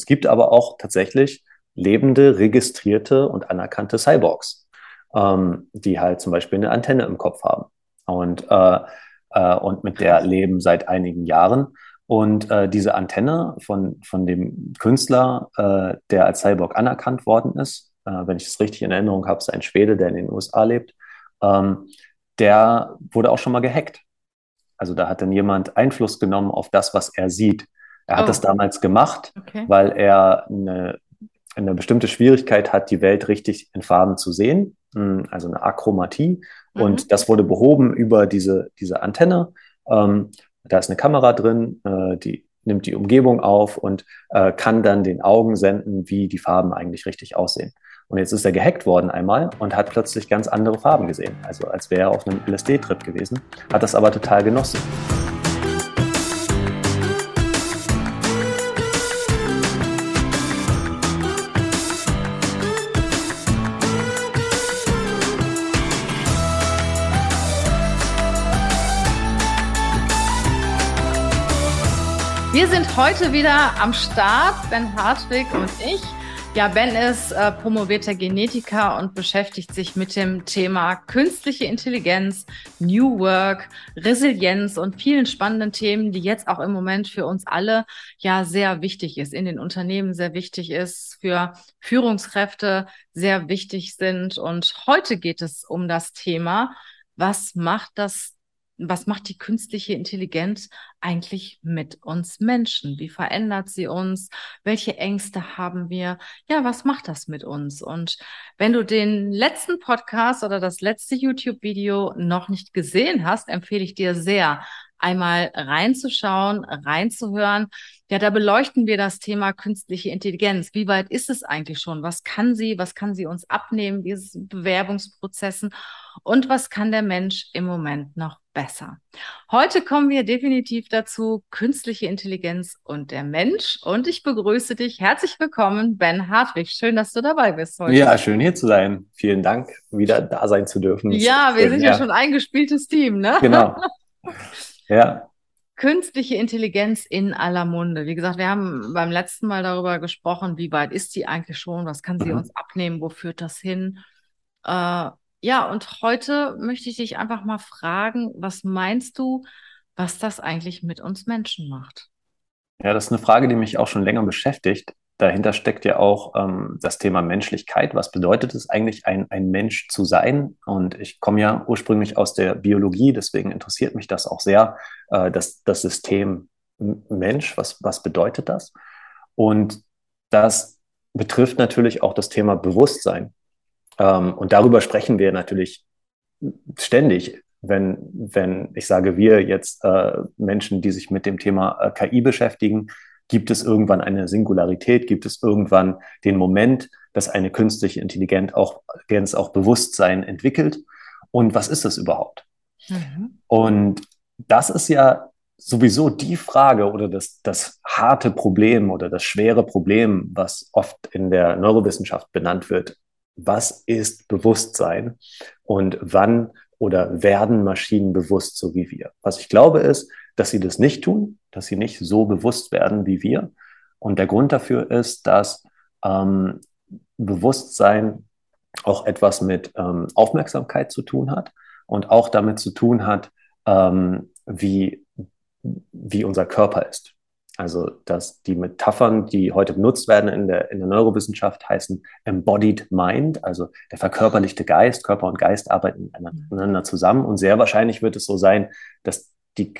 es gibt aber auch tatsächlich lebende, registrierte und anerkannte Cyborgs, ähm, die halt zum Beispiel eine Antenne im Kopf haben und, äh, äh, und mit der leben seit einigen Jahren. Und äh, diese Antenne von, von dem Künstler, äh, der als Cyborg anerkannt worden ist, äh, wenn ich es richtig in Erinnerung habe, ist ein Schwede, der in den USA lebt, ähm, der wurde auch schon mal gehackt. Also da hat dann jemand Einfluss genommen auf das, was er sieht. Er hat oh. das damals gemacht, okay. weil er eine, eine bestimmte Schwierigkeit hat, die Welt richtig in Farben zu sehen, hm, also eine Achromatie. Mhm. Und das wurde behoben über diese, diese Antenne. Ähm, da ist eine Kamera drin, äh, die nimmt die Umgebung auf und äh, kann dann den Augen senden, wie die Farben eigentlich richtig aussehen. Und jetzt ist er gehackt worden einmal und hat plötzlich ganz andere Farben gesehen. Also als wäre er auf einem LSD-Trip gewesen, hat das aber total genossen. Heute wieder am Start, Ben Hartwig und ich. Ja, Ben ist äh, promovierter Genetiker und beschäftigt sich mit dem Thema künstliche Intelligenz, New Work, Resilienz und vielen spannenden Themen, die jetzt auch im Moment für uns alle ja sehr wichtig ist, in den Unternehmen sehr wichtig ist, für Führungskräfte sehr wichtig sind. Und heute geht es um das Thema, was macht das was macht die künstliche Intelligenz eigentlich mit uns Menschen? Wie verändert sie uns? Welche Ängste haben wir? Ja, was macht das mit uns? Und wenn du den letzten Podcast oder das letzte YouTube-Video noch nicht gesehen hast, empfehle ich dir sehr, einmal reinzuschauen, reinzuhören. Ja, da beleuchten wir das Thema künstliche Intelligenz. Wie weit ist es eigentlich schon? Was kann sie? Was kann sie uns abnehmen, diese Bewerbungsprozessen? Und was kann der Mensch im Moment noch besser? Heute kommen wir definitiv dazu, künstliche Intelligenz und der Mensch. Und ich begrüße dich. Herzlich willkommen, Ben Hartwig. Schön, dass du dabei bist heute. Ja, schön hier zu sein. Vielen Dank, wieder da sein zu dürfen. Ja, wir sind ja. ja schon ein eingespieltes Team, ne? Genau. Ja. Künstliche Intelligenz in aller Munde. Wie gesagt, wir haben beim letzten Mal darüber gesprochen, wie weit ist die eigentlich schon, was kann sie mhm. uns abnehmen, wo führt das hin? Äh, ja, und heute möchte ich dich einfach mal fragen, was meinst du, was das eigentlich mit uns Menschen macht? Ja, das ist eine Frage, die mich auch schon länger beschäftigt dahinter steckt ja auch ähm, das Thema Menschlichkeit. Was bedeutet es eigentlich, ein, ein Mensch zu sein? Und ich komme ja ursprünglich aus der Biologie, deswegen interessiert mich das auch sehr, äh, das, das System Mensch. Was, was bedeutet das? Und das betrifft natürlich auch das Thema Bewusstsein. Ähm, und darüber sprechen wir natürlich ständig, wenn, wenn ich sage, wir jetzt äh, Menschen, die sich mit dem Thema äh, KI beschäftigen, Gibt es irgendwann eine Singularität? Gibt es irgendwann den Moment, dass eine künstliche Intelligenz auch, auch Bewusstsein entwickelt? Und was ist das überhaupt? Mhm. Und das ist ja sowieso die Frage oder das, das harte Problem oder das schwere Problem, was oft in der Neurowissenschaft benannt wird. Was ist Bewusstsein und wann oder werden Maschinen bewusst, so wie wir? Was ich glaube ist, dass sie das nicht tun, dass sie nicht so bewusst werden wie wir. Und der Grund dafür ist, dass ähm, Bewusstsein auch etwas mit ähm, Aufmerksamkeit zu tun hat und auch damit zu tun hat, ähm, wie, wie unser Körper ist. Also, dass die Metaphern, die heute benutzt werden in der, in der Neurowissenschaft, heißen Embodied Mind, also der verkörperlichte Geist. Körper und Geist arbeiten miteinander zusammen. Und sehr wahrscheinlich wird es so sein, dass die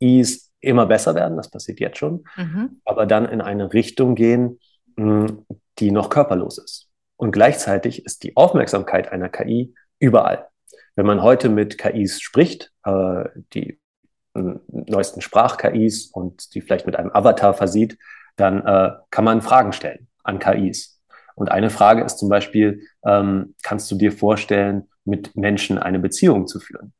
KIs immer besser werden, das passiert jetzt schon, mhm. aber dann in eine Richtung gehen, hm, die noch körperlos ist. Und gleichzeitig ist die Aufmerksamkeit einer KI überall. Wenn man heute mit KIs spricht, äh, die neuesten Sprach-KIs und die vielleicht mit einem Avatar versieht, dann äh, kann man Fragen stellen an KIs. Und eine Frage ist zum Beispiel, ähm, kannst du dir vorstellen, mit Menschen eine Beziehung zu führen?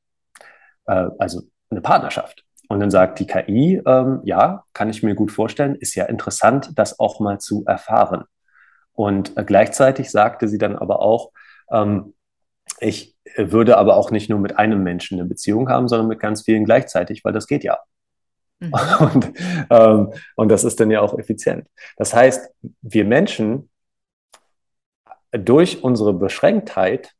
Äh, also eine Partnerschaft. Und dann sagt die KI, ähm, ja, kann ich mir gut vorstellen, ist ja interessant, das auch mal zu erfahren. Und äh, gleichzeitig sagte sie dann aber auch, ähm, ich würde aber auch nicht nur mit einem Menschen eine Beziehung haben, sondern mit ganz vielen gleichzeitig, weil das geht ja. Mhm. Und, ähm, und das ist dann ja auch effizient. Das heißt, wir Menschen durch unsere Beschränktheit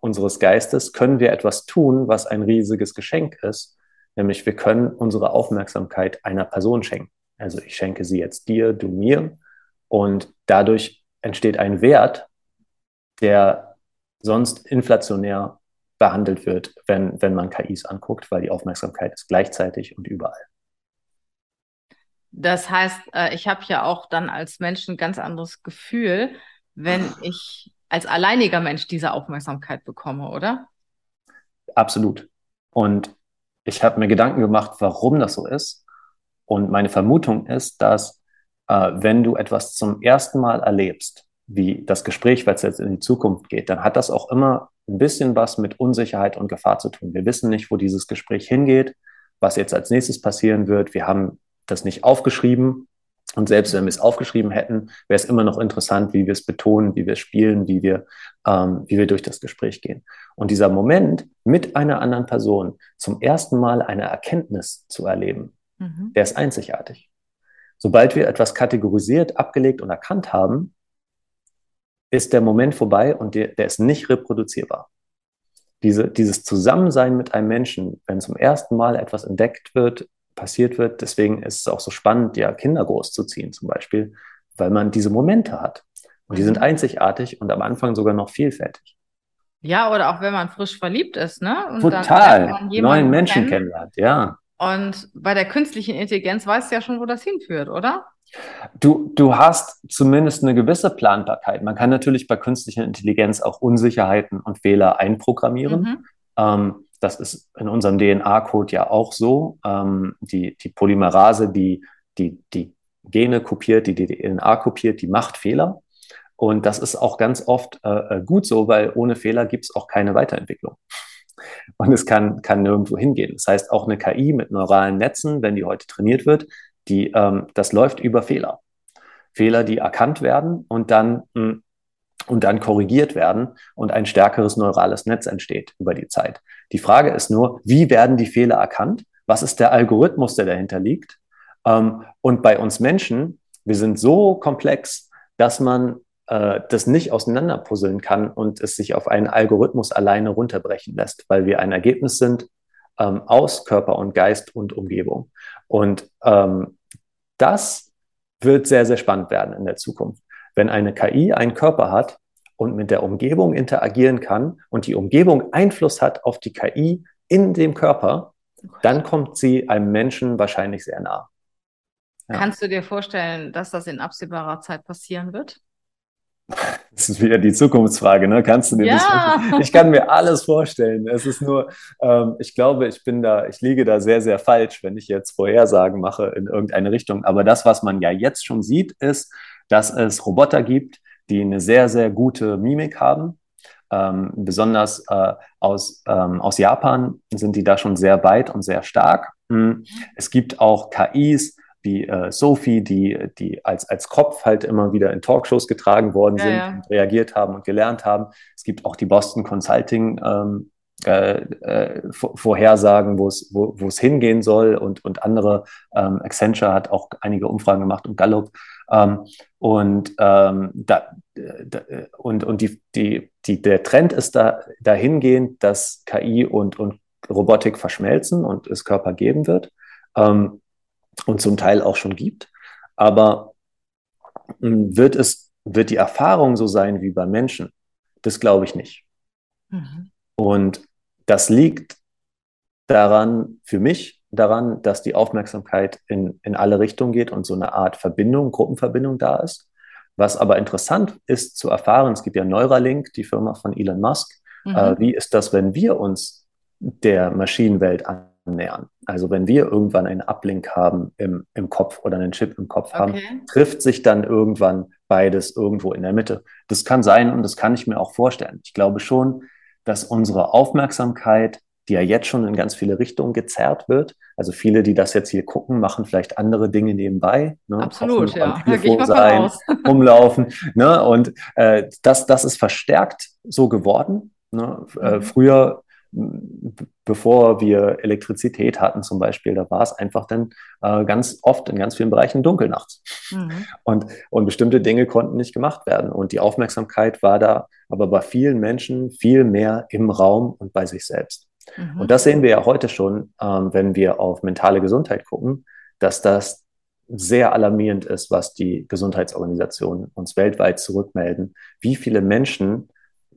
unseres Geistes können wir etwas tun, was ein riesiges Geschenk ist, nämlich wir können unsere Aufmerksamkeit einer Person schenken. Also ich schenke sie jetzt dir, du mir und dadurch entsteht ein Wert, der sonst inflationär behandelt wird, wenn, wenn man KIs anguckt, weil die Aufmerksamkeit ist gleichzeitig und überall. Das heißt, äh, ich habe ja auch dann als Mensch ein ganz anderes Gefühl, wenn ich als alleiniger Mensch diese Aufmerksamkeit bekomme, oder? Absolut. Und ich habe mir Gedanken gemacht, warum das so ist. Und meine Vermutung ist, dass äh, wenn du etwas zum ersten Mal erlebst, wie das Gespräch, weil es jetzt in die Zukunft geht, dann hat das auch immer ein bisschen was mit Unsicherheit und Gefahr zu tun. Wir wissen nicht, wo dieses Gespräch hingeht, was jetzt als nächstes passieren wird. Wir haben das nicht aufgeschrieben. Und selbst wenn wir es aufgeschrieben hätten, wäre es immer noch interessant, wie wir es betonen, wie wir es spielen, wie wir, ähm, wie wir durch das Gespräch gehen. Und dieser Moment mit einer anderen Person zum ersten Mal eine Erkenntnis zu erleben, mhm. der ist einzigartig. Sobald wir etwas kategorisiert, abgelegt und erkannt haben, ist der Moment vorbei und der, der ist nicht reproduzierbar. Diese, dieses Zusammensein mit einem Menschen, wenn zum ersten Mal etwas entdeckt wird, passiert wird, deswegen ist es auch so spannend, ja, Kinder großzuziehen zum Beispiel, weil man diese Momente hat. Und die sind mhm. einzigartig und am Anfang sogar noch vielfältig. Ja, oder auch wenn man frisch verliebt ist, ne? Und Total. Neuen Menschen kennenlernt, ja. Und bei der künstlichen Intelligenz weißt du ja schon, wo das hinführt, oder? Du, du hast zumindest eine gewisse Planbarkeit. Man kann natürlich bei künstlicher Intelligenz auch Unsicherheiten und Fehler einprogrammieren. Mhm. Ähm, das ist in unserem DNA-Code ja auch so. Ähm, die, die Polymerase, die, die, die Gene kopiert, die DNA kopiert, die macht Fehler. Und das ist auch ganz oft äh, äh gut so, weil ohne Fehler gibt es auch keine Weiterentwicklung. Und es kann, kann nirgendwo hingehen. Das heißt, auch eine KI mit neuralen Netzen, wenn die heute trainiert wird, die, ähm, das läuft über Fehler. Fehler, die erkannt werden und dann, mh, hm, und dann korrigiert werden und ein stärkeres neurales Netz entsteht über die Zeit. Die Frage ist nur, wie werden die Fehler erkannt? Was ist der Algorithmus, der dahinter liegt? Ähm, und bei uns Menschen, wir sind so komplex, dass man äh, das nicht auseinanderpuzzeln kann und es sich auf einen Algorithmus alleine runterbrechen lässt, weil wir ein Ergebnis sind ähm, aus Körper und Geist und Umgebung. Und ähm, das wird sehr, sehr spannend werden in der Zukunft. Wenn eine KI einen Körper hat und mit der Umgebung interagieren kann und die Umgebung Einfluss hat auf die KI in dem Körper, dann kommt sie einem Menschen wahrscheinlich sehr nah. Ja. Kannst du dir vorstellen, dass das in absehbarer Zeit passieren wird? Das ist wieder die Zukunftsfrage, ne? Kannst du dir ja. das? Ich kann mir alles vorstellen. Es ist nur, ähm, ich glaube, ich bin da, ich liege da sehr, sehr falsch, wenn ich jetzt Vorhersagen mache in irgendeine Richtung. Aber das, was man ja jetzt schon sieht, ist, dass es Roboter gibt, die eine sehr, sehr gute Mimik haben. Ähm, besonders äh, aus, ähm, aus Japan sind die da schon sehr weit und sehr stark. Mhm. Es gibt auch KIs, wie äh, Sophie, die, die als, als Kopf halt immer wieder in Talkshows getragen worden ja, sind ja. und reagiert haben und gelernt haben. Es gibt auch die Boston Consulting ähm, äh, äh, Vorhersagen, wo es wo, wo es hingehen soll und, und andere. Ähm, Accenture hat auch einige Umfragen gemacht und Gallup. Ähm, und ähm, da, da, und, und die, die, die, der Trend ist da dahingehend, dass KI und, und Robotik verschmelzen und es Körper geben wird. Ähm, und zum Teil auch schon gibt. Aber hm, wird es, wird die Erfahrung so sein wie beim Menschen? Das glaube ich nicht. Mhm. Und das liegt daran, für mich, daran, dass die Aufmerksamkeit in, in alle Richtungen geht und so eine Art Verbindung, Gruppenverbindung da ist. Was aber interessant ist zu erfahren, es gibt ja Neuralink, die Firma von Elon Musk. Mhm. Äh, wie ist das, wenn wir uns der Maschinenwelt annähern? Also wenn wir irgendwann einen Uplink haben im, im Kopf oder einen Chip im Kopf okay. haben, trifft sich dann irgendwann beides irgendwo in der Mitte. Das kann sein und das kann ich mir auch vorstellen. Ich glaube schon, dass unsere Aufmerksamkeit, die ja jetzt schon in ganz viele Richtungen gezerrt wird, also viele, die das jetzt hier gucken, machen vielleicht andere Dinge nebenbei. Ne? Absolut, ja. Da gehe ich mal sein, rumlaufen. Ne? Und äh, das, das ist verstärkt so geworden. Ne? Äh, mhm. Äh, früher bevor wir Elektrizität hatten zum Beispiel, da war es einfach dann äh, ganz oft in ganz vielen Bereichen dunkel nachts. Mhm. Und, und bestimmte Dinge konnten nicht gemacht werden. Und die Aufmerksamkeit war da aber bei vielen Menschen viel mehr im Raum und bei sich selbst. Mhm. Und das sehen wir ja heute schon, ähm, wenn wir auf mentale Gesundheit gucken, dass das sehr alarmierend ist, was die Gesundheitsorganisationen uns weltweit zurückmelden, wie viele Menschen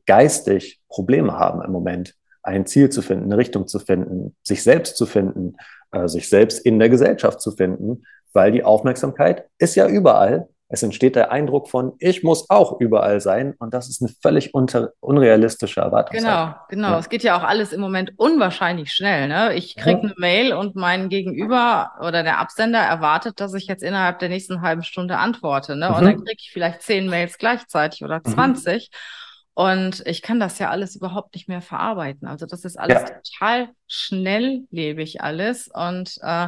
geistig Probleme haben im Moment, ein Ziel zu finden, eine Richtung zu finden, sich selbst zu finden, äh, sich selbst in der Gesellschaft zu finden, weil die Aufmerksamkeit ist ja überall es entsteht der Eindruck von, ich muss auch überall sein und das ist eine völlig unter, unrealistische Erwartung. Genau, genau. Ja. Es geht ja auch alles im Moment unwahrscheinlich schnell. Ne? Ich kriege ja. eine Mail und mein Gegenüber oder der Absender erwartet, dass ich jetzt innerhalb der nächsten halben Stunde antworte. Ne? Mhm. Und dann kriege ich vielleicht zehn Mails gleichzeitig oder mhm. zwanzig. Mhm. Und ich kann das ja alles überhaupt nicht mehr verarbeiten. Also das ist alles ja. total schnelllebig alles. Und äh,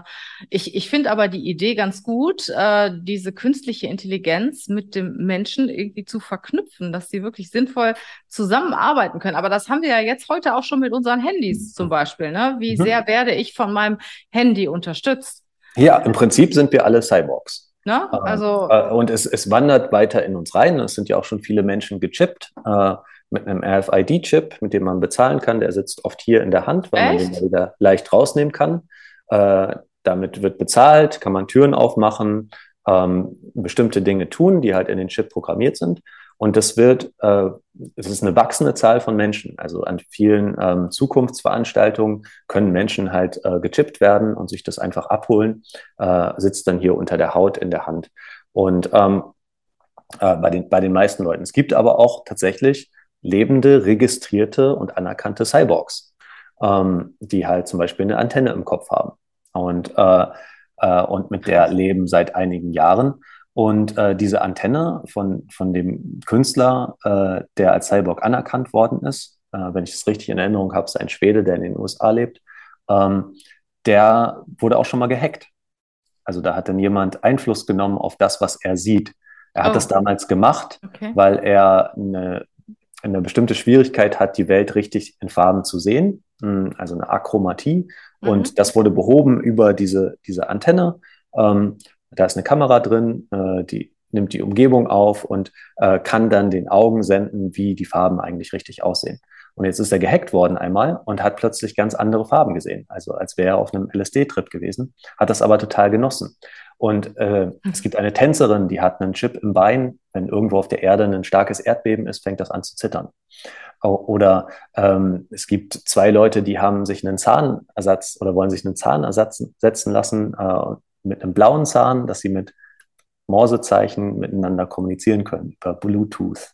ich, ich finde aber die Idee ganz gut, äh, diese künstliche Intelligenz mit dem Menschen irgendwie zu verknüpfen, dass sie wirklich sinnvoll zusammenarbeiten können. Aber das haben wir ja jetzt heute auch schon mit unseren Handys zum Beispiel. Ne? Wie mhm. sehr werde ich von meinem Handy unterstützt? Ja, im Prinzip sind wir alle Cyborgs. Ne? Ähm, also, äh, und es, es wandert weiter in uns rein. Es sind ja auch schon viele Menschen gechippt äh, mit einem RFID-Chip, mit dem man bezahlen kann. Der sitzt oft hier in der Hand, weil Echt? man den wieder leicht rausnehmen kann. Äh, damit wird bezahlt, kann man Türen aufmachen, ähm, bestimmte Dinge tun, die halt in den Chip programmiert sind. Und das wird, äh, es ist eine wachsende Zahl von Menschen. Also an vielen ähm, Zukunftsveranstaltungen können Menschen halt äh, gechippt werden und sich das einfach abholen, äh, sitzt dann hier unter der Haut in der Hand. Und ähm, äh, bei, den, bei den meisten Leuten. Es gibt aber auch tatsächlich lebende, registrierte und anerkannte Cyborgs, ähm, die halt zum Beispiel eine Antenne im Kopf haben und, äh, äh, und mit der leben seit einigen Jahren. Und äh, diese Antenne von, von dem Künstler, äh, der als Cyborg anerkannt worden ist, äh, wenn ich es richtig in Erinnerung habe, ist ein Schwede, der in den USA lebt, ähm, der wurde auch schon mal gehackt. Also da hat dann jemand Einfluss genommen auf das, was er sieht. Er hat oh. das damals gemacht, okay. weil er eine, eine bestimmte Schwierigkeit hat, die Welt richtig in Farben zu sehen, hm, also eine Achromatie. Mhm. Und das wurde behoben über diese, diese Antenne. Ähm, da ist eine Kamera drin, äh, die nimmt die Umgebung auf und äh, kann dann den Augen senden, wie die Farben eigentlich richtig aussehen. Und jetzt ist er gehackt worden einmal und hat plötzlich ganz andere Farben gesehen. Also als wäre er auf einem LSD-Trip gewesen, hat das aber total genossen. Und äh, es gibt eine Tänzerin, die hat einen Chip im Bein. Wenn irgendwo auf der Erde ein starkes Erdbeben ist, fängt das an zu zittern. Oder ähm, es gibt zwei Leute, die haben sich einen Zahnersatz oder wollen sich einen Zahnersatz setzen lassen äh, mit einem blauen Zahn, dass sie mit Morsezeichen miteinander kommunizieren können über Bluetooth.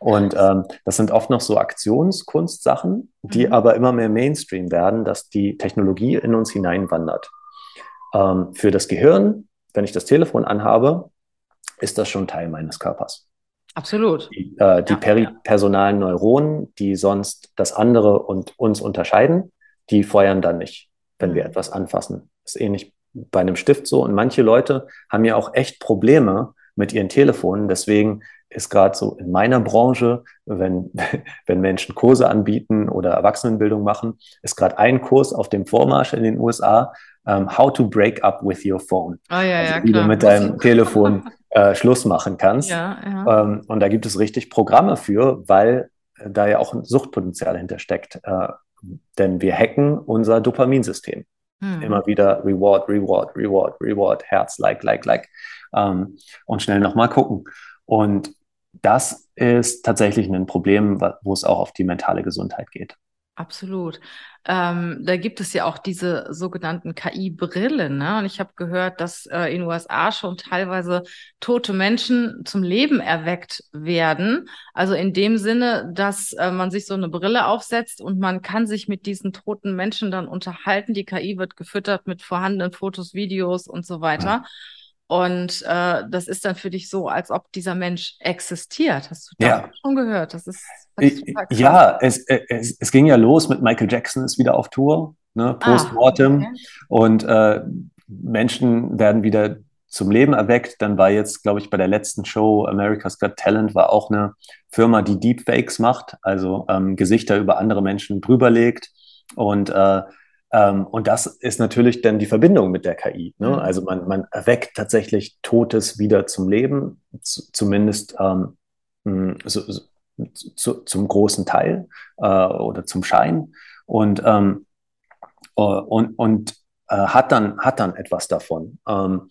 Und ähm, das sind oft noch so Aktionskunstsachen, die mhm. aber immer mehr Mainstream werden, dass die Technologie in uns hineinwandert. Ähm, für das Gehirn, wenn ich das Telefon anhabe, ist das schon Teil meines Körpers. Absolut. Die, äh, die ja, peripersonalen Neuronen, die sonst das andere und uns unterscheiden, die feuern dann nicht, wenn wir mhm. etwas anfassen. Das ist ähnlich bei einem Stift so. Und manche Leute haben ja auch echt Probleme mit ihren Telefonen. Deswegen ist gerade so in meiner Branche, wenn, wenn Menschen Kurse anbieten oder Erwachsenenbildung machen, ist gerade ein Kurs auf dem Vormarsch in den USA, um, ähm, How to Break Up with Your Phone. Oh, ja, also, ja, wie klar. du mit deinem Telefon äh, Schluss machen kannst. Ja, ja. Ähm, und da gibt es richtig Programme für, weil da ja auch ein Suchtpotenzial hintersteckt. Äh, denn wir hacken unser Dopaminsystem. Hm. Immer wieder Reward, Reward, Reward, Reward, Herz, Like, Like, Like. Ähm, und schnell nochmal gucken. Und das ist tatsächlich ein Problem, wo es auch auf die mentale Gesundheit geht. Absolut. Ähm, da gibt es ja auch diese sogenannten KI-Brillen. Ne? Und ich habe gehört, dass äh, in den USA schon teilweise tote Menschen zum Leben erweckt werden. Also in dem Sinne, dass äh, man sich so eine Brille aufsetzt und man kann sich mit diesen toten Menschen dann unterhalten. Die KI wird gefüttert mit vorhandenen Fotos, Videos und so weiter. Ja. Und äh, das ist dann für dich so, als ob dieser Mensch existiert. Hast du das ja. schon gehört? Das ist, das ist ja, es, es, es ging ja los mit Michael Jackson ist wieder auf Tour, ne, Postmortem. Ah, okay. Und äh, Menschen werden wieder zum Leben erweckt. Dann war jetzt, glaube ich, bei der letzten Show America's Got Talent war auch eine Firma, die Deepfakes macht, also ähm, Gesichter über andere Menschen drüberlegt Und, äh, und das ist natürlich dann die Verbindung mit der KI. Ne? Mhm. Also man, man erweckt tatsächlich Totes wieder zum Leben, zumindest ähm, so, so, zu, zum großen Teil äh, oder zum Schein. Und, ähm, äh, und, und äh, hat, dann, hat dann etwas davon. Ähm,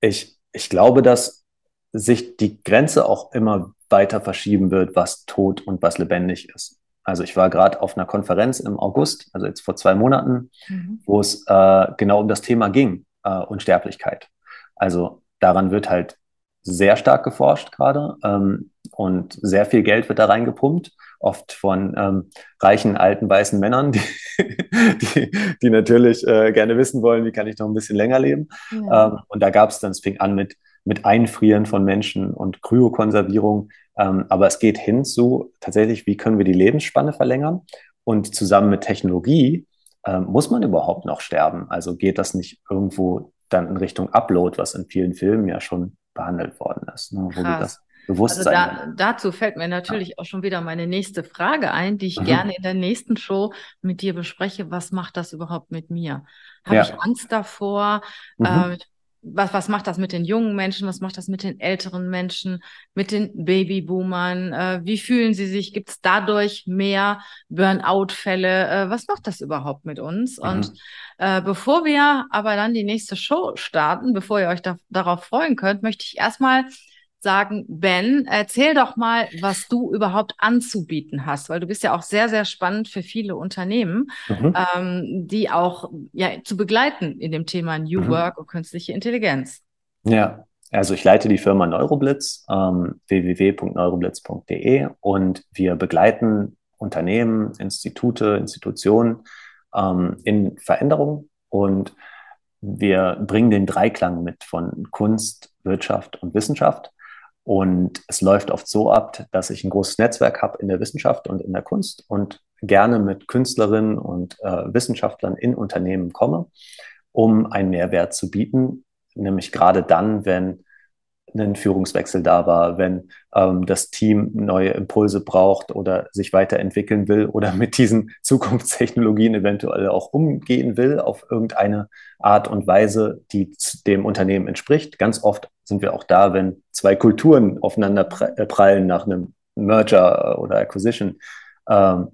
ich, ich glaube, dass sich die Grenze auch immer weiter verschieben wird, was tot und was lebendig ist. Also ich war gerade auf einer Konferenz im August, also jetzt vor zwei Monaten, mhm. wo es äh, genau um das Thema ging, äh, Unsterblichkeit. Also daran wird halt sehr stark geforscht gerade ähm, und sehr viel Geld wird da reingepumpt, oft von ähm, reichen, alten, weißen Männern, die, die, die natürlich äh, gerne wissen wollen, wie kann ich noch ein bisschen länger leben. Ja. Ähm, und da gab es dann, es fing an mit, mit Einfrieren von Menschen und Kryokonservierung. Ähm, aber es geht hin zu tatsächlich, wie können wir die Lebensspanne verlängern? Und zusammen mit Technologie ähm, muss man überhaupt noch sterben? Also geht das nicht irgendwo dann in Richtung Upload, was in vielen Filmen ja schon behandelt worden ist, ne? wo Krass. das Bewusstsein. Also da, dazu fällt mir natürlich ja. auch schon wieder meine nächste Frage ein, die ich mhm. gerne in der nächsten Show mit dir bespreche. Was macht das überhaupt mit mir? Habe ja. ich Angst davor? Mhm. Äh, was, was macht das mit den jungen Menschen? Was macht das mit den älteren Menschen, mit den Babyboomern? Äh, wie fühlen sie sich? Gibt es dadurch mehr Burnout-Fälle? Äh, was macht das überhaupt mit uns? Mhm. Und äh, bevor wir aber dann die nächste Show starten, bevor ihr euch da, darauf freuen könnt, möchte ich erstmal sagen, Ben, erzähl doch mal, was du überhaupt anzubieten hast, weil du bist ja auch sehr, sehr spannend für viele Unternehmen, mhm. ähm, die auch ja, zu begleiten in dem Thema New mhm. Work und künstliche Intelligenz. Ja, also ich leite die Firma Neuroblitz, ähm, www.neuroblitz.de und wir begleiten Unternehmen, Institute, Institutionen ähm, in Veränderung und wir bringen den Dreiklang mit von Kunst, Wirtschaft und Wissenschaft. Und es läuft oft so ab, dass ich ein großes Netzwerk habe in der Wissenschaft und in der Kunst und gerne mit Künstlerinnen und äh, Wissenschaftlern in Unternehmen komme, um einen Mehrwert zu bieten, nämlich gerade dann, wenn ein Führungswechsel da war, wenn ähm, das Team neue Impulse braucht oder sich weiterentwickeln will oder mit diesen Zukunftstechnologien eventuell auch umgehen will auf irgendeine Art und Weise, die dem Unternehmen entspricht. Ganz oft sind wir auch da, wenn zwei Kulturen aufeinander äh, prallen nach einem Merger oder Acquisition. Ähm,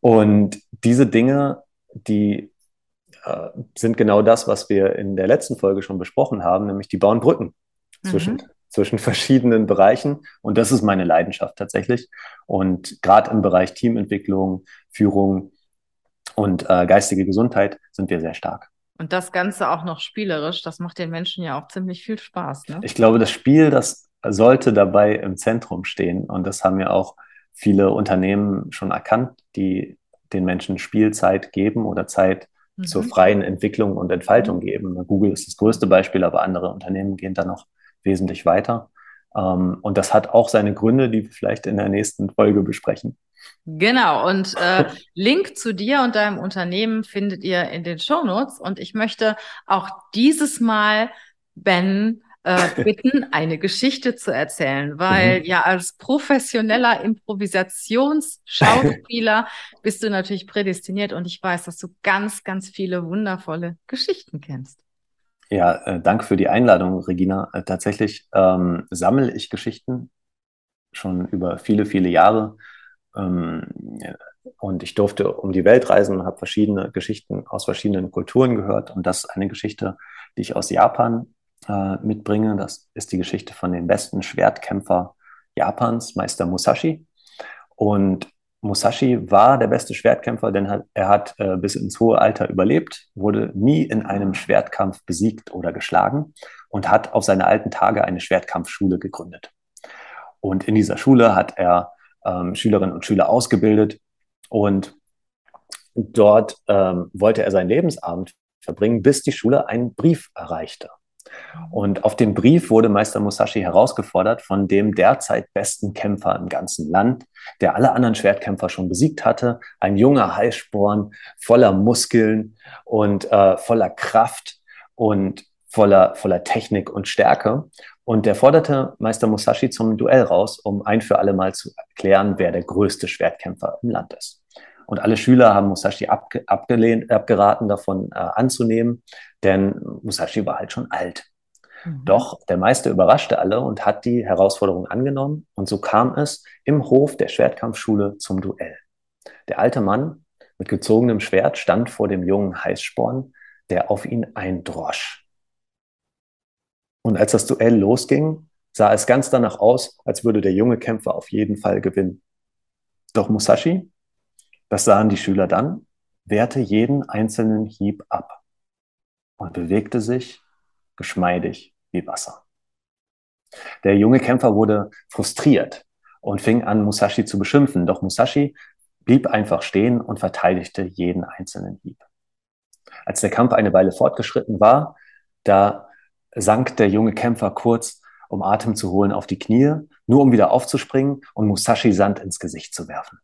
und diese Dinge, die äh, sind genau das, was wir in der letzten Folge schon besprochen haben, nämlich die bauen Brücken zwischen, mhm. Zwischen verschiedenen Bereichen. Und das ist meine Leidenschaft tatsächlich. Und gerade im Bereich Teamentwicklung, Führung und äh, geistige Gesundheit sind wir sehr stark. Und das Ganze auch noch spielerisch, das macht den Menschen ja auch ziemlich viel Spaß. Ne? Ich glaube, das Spiel, das sollte dabei im Zentrum stehen. Und das haben ja auch viele Unternehmen schon erkannt, die den Menschen Spielzeit geben oder Zeit mhm. zur freien Entwicklung und Entfaltung mhm. geben. Google ist das größte Beispiel, aber andere Unternehmen gehen da noch wesentlich weiter. Ähm, und das hat auch seine Gründe, die wir vielleicht in der nächsten Folge besprechen. Genau, und äh, Link zu dir und deinem Unternehmen findet ihr in den Show Notes. Und ich möchte auch dieses Mal Ben äh, bitten, eine Geschichte zu erzählen, weil mhm. ja als professioneller Improvisationsschauspieler bist du natürlich prädestiniert und ich weiß, dass du ganz, ganz viele wundervolle Geschichten kennst. Ja, äh, danke für die Einladung, Regina. Äh, tatsächlich ähm, sammle ich Geschichten schon über viele, viele Jahre. Ähm, und ich durfte um die Welt reisen und habe verschiedene Geschichten aus verschiedenen Kulturen gehört. Und das ist eine Geschichte, die ich aus Japan äh, mitbringe. Das ist die Geschichte von dem besten Schwertkämpfer Japans, Meister Musashi. Und Musashi war der beste Schwertkämpfer, denn er hat äh, bis ins hohe Alter überlebt, wurde nie in einem Schwertkampf besiegt oder geschlagen und hat auf seine alten Tage eine Schwertkampfschule gegründet. Und in dieser Schule hat er ähm, Schülerinnen und Schüler ausgebildet und dort ähm, wollte er seinen Lebensabend verbringen, bis die Schule einen Brief erreichte. Und auf dem Brief wurde Meister Musashi herausgefordert von dem derzeit besten Kämpfer im ganzen Land, der alle anderen Schwertkämpfer schon besiegt hatte. Ein junger Heißsporn, voller Muskeln und äh, voller Kraft und voller, voller Technik und Stärke. Und der forderte Meister Musashi zum Duell raus, um ein für alle Mal zu erklären, wer der größte Schwertkämpfer im Land ist. Und alle Schüler haben Musashi abge abgelehnt, abgeraten, davon äh, anzunehmen, denn Musashi war halt schon alt. Mhm. Doch der Meister überraschte alle und hat die Herausforderung angenommen. Und so kam es im Hof der Schwertkampfschule zum Duell. Der alte Mann mit gezogenem Schwert stand vor dem jungen Heißsporn, der auf ihn eindrosch. Und als das Duell losging, sah es ganz danach aus, als würde der junge Kämpfer auf jeden Fall gewinnen. Doch Musashi, das sahen die Schüler dann, wehrte jeden einzelnen Hieb ab und bewegte sich geschmeidig wie Wasser. Der junge Kämpfer wurde frustriert und fing an, Musashi zu beschimpfen. Doch Musashi blieb einfach stehen und verteidigte jeden einzelnen Hieb. Als der Kampf eine Weile fortgeschritten war, da sank der junge Kämpfer kurz, um Atem zu holen, auf die Knie, nur um wieder aufzuspringen und Musashi Sand ins Gesicht zu werfen.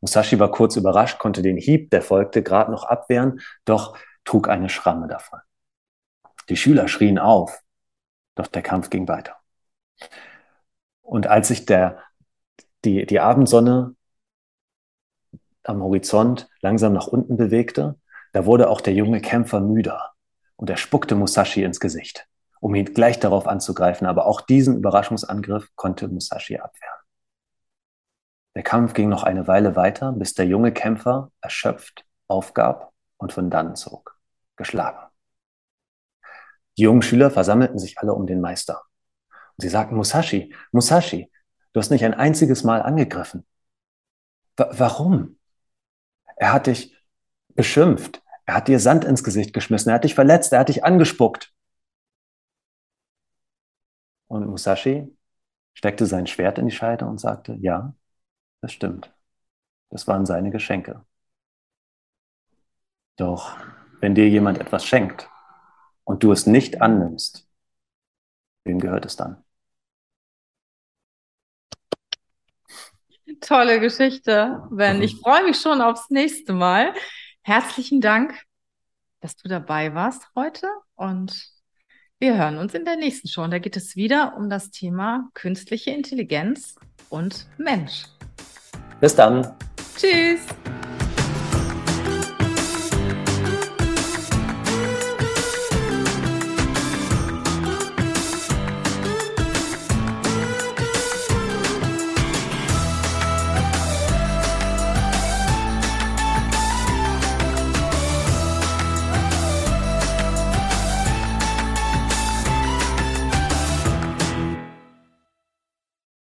Musashi war kurz überrascht, konnte den Hieb, der folgte, gerade noch abwehren, doch trug eine Schramme davon. Die Schüler schrien auf, doch der Kampf ging weiter. Und als sich der, die, die Abendsonne am Horizont langsam nach unten bewegte, da wurde auch der junge Kämpfer müder und er spuckte Musashi ins Gesicht, um ihn gleich darauf anzugreifen. Aber auch diesen Überraschungsangriff konnte Musashi abwehren. Der Kampf ging noch eine Weile weiter, bis der junge Kämpfer erschöpft aufgab und von dann zog, geschlagen. Die jungen Schüler versammelten sich alle um den Meister. Und sie sagten, Musashi, Musashi, du hast nicht ein einziges Mal angegriffen. W warum? Er hat dich beschimpft. Er hat dir Sand ins Gesicht geschmissen. Er hat dich verletzt. Er hat dich angespuckt. Und Musashi steckte sein Schwert in die Scheide und sagte, ja, das stimmt. Das waren seine Geschenke. Doch wenn dir jemand etwas schenkt und du es nicht annimmst, wem gehört es dann? Tolle Geschichte, Ben. Ich freue mich schon aufs nächste Mal. Herzlichen Dank, dass du dabei warst heute und wir hören uns in der nächsten Show. Und da geht es wieder um das Thema künstliche Intelligenz und Mensch. Bis dann. Tschüss.